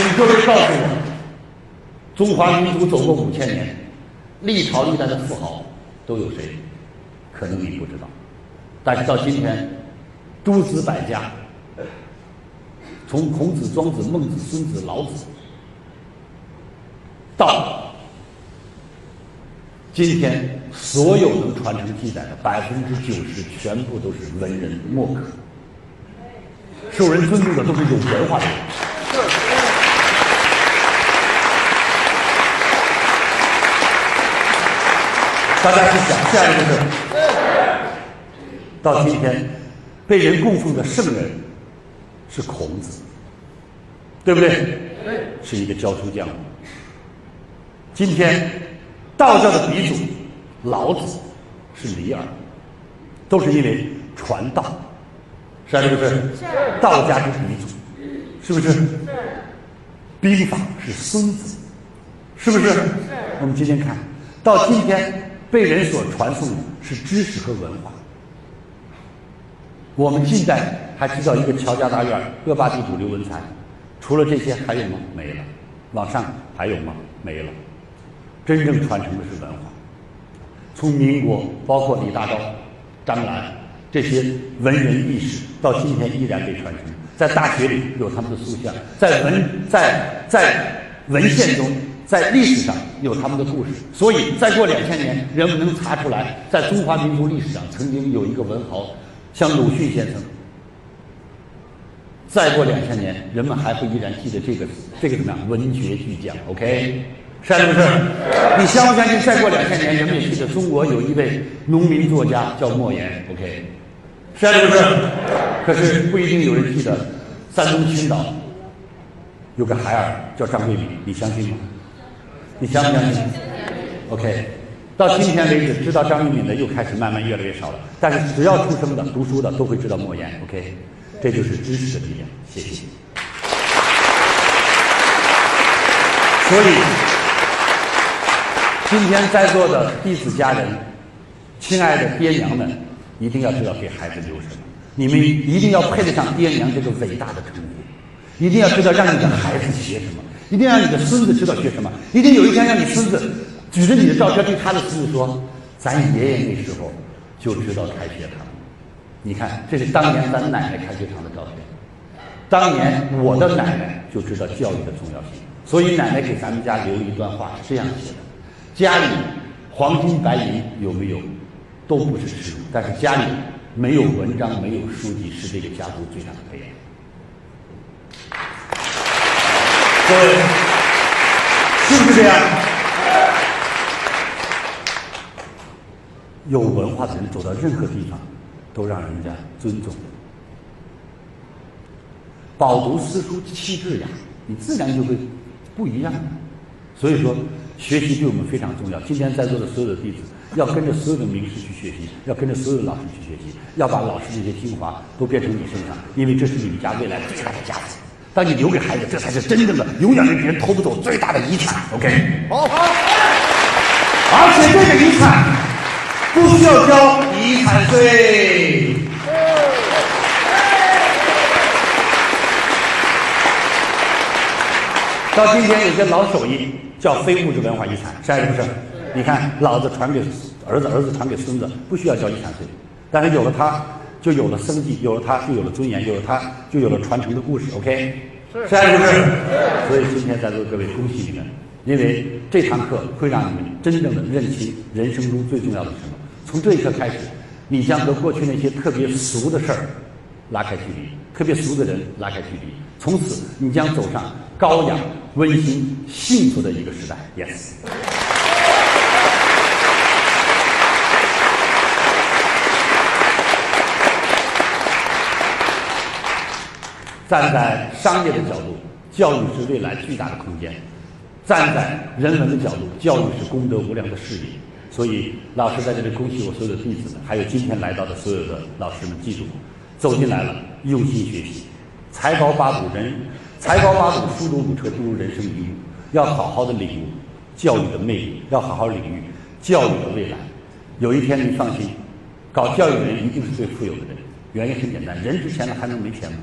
请各位告诉我，中华民族走过五千年，历朝历代的富豪都有谁？可能你不知道，但是到今天，诸子百家，从孔子、庄子、孟子、孙子、老子，到今天，所有能传承记载的百分之九十，全部都是文人墨客，受人尊重的都是有文化的人。大家去想，下一个是，到今天被人供奉的圣人是孔子，对不对？对，是一个教书匠。今天道教的鼻祖老子是李耳，都是因为传道，是不是？是。道家是鼻祖，是不是？是。兵法是孙子，是不是？是。我们今天看到今天。被人所传颂的是知识和文化。我们近代还知道一个乔家大院恶霸地主刘文才，除了这些还有吗？没了。往上还有吗？没了。真正传承的是文化。从民国，包括李大钊、张澜这些文人义士，到今天依然被传承。在大学里有他们的塑像，在文在在文献中。在历史上有他们的故事，所以再过两千年，人们能查出来，在中华民族历史上曾经有一个文豪，像鲁迅先生。再过两千年，人们还会依然记得这个这个什么样文学巨匠？OK，是不是？你相不相信？再过两千年，人们也记得中国有一位农民作家叫莫言？OK，是不是？可是不一定有人记得，山东青岛有个孩儿叫张桂敏，你相信吗？你相不相信？OK，到今天为止，知道张玉敏的又开始慢慢越来越少了。但是只要出生的、读书的，都会知道莫言。OK，这就是知识的力量。谢谢。所以，今天在座的弟子家人，亲爱的爹娘们，一定要知道给孩子留什么。你们一定要配得上爹娘这个伟大的称呼，一定要知道让你的孩子学什么。一定让你的孙子知道学什么，一定有一天让你孙子举着你的照片对他的孙子说：“咱爷爷那时候就知道开学堂。”你看，这是当年咱奶奶开学堂的照片。当年我的奶奶就知道教育的重要性，所以奶奶给咱们家留了一段话，是这样写的：“家里黄金白银有没有，都不是耻辱，但是家里没有文章、没有书籍，是这个家族最大的悲哀。”各位，是不是这样？有文化的人走到任何地方，都让人家尊重。饱读诗书气质雅，你自然就会不一样。所以说，学习对我们非常重要。今天在座的所有的弟子，要跟着所有的名师去学习，要跟着所有的老师去学习，要把老师这些精华都变成你身上，因为这是你们家未来最大的价值。当你留给孩子，这才是真正的，永远被别人偷不走最大的遗产。OK，好，好。而且这个遗产不需要交遗产税。到今天有些老手艺叫非物质文化遗产，是不是？你看，老子传给儿子，儿子传给孙子，不需要交遗产税，但是有了它。就有了生计，有了它就有了尊严，有了它就有了传承的故事。OK，是，是不是？所以今天在座各位，恭喜你们，因为这堂课会让你们真正的认清人生中最重要的什么。从这一刻开始，你将和过去那些特别俗的事儿拉开距离，特别俗的人拉开距离。从此，你将走上高雅、温馨、幸福的一个时代。Yes。站在商业的角度，教育是未来巨大的空间；站在人文的角度，教育是功德无量的事业。所以，老师在这里恭喜我所有的弟子们，还有今天来到的所有的老师们，记住，走进来了，用心学习，才高八斗人，才高八斗，书中五车，不如人生一悟。要好好的领悟教育的魅力，要好好领悟教育的未来。有一天，你放心，搞教育的人一定是最富有的人。原因很简单，人值钱了，还能没钱吗？